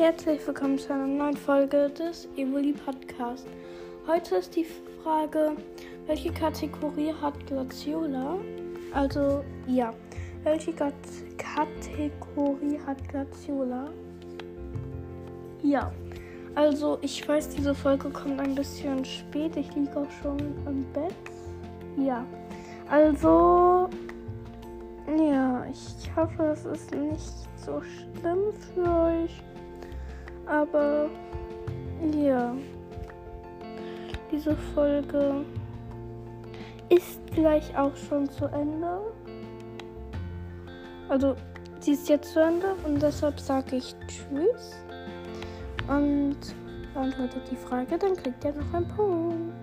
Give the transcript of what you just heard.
Herzlich willkommen zu einer neuen Folge des Evoli Podcast. Heute ist die Frage, welche Kategorie hat Glaciola? Also, ja, welche Gat Kategorie hat Glaciola? Ja, also ich weiß, diese Folge kommt ein bisschen spät. Ich liege auch schon im Bett. Ja, also, ja, ich hoffe, es ist nicht so schlimm für euch. Aber ja, diese Folge ist gleich auch schon zu Ende. Also, sie ist jetzt zu Ende und deshalb sage ich Tschüss. Und beantwortet die Frage, dann kriegt ihr noch einen Punkt.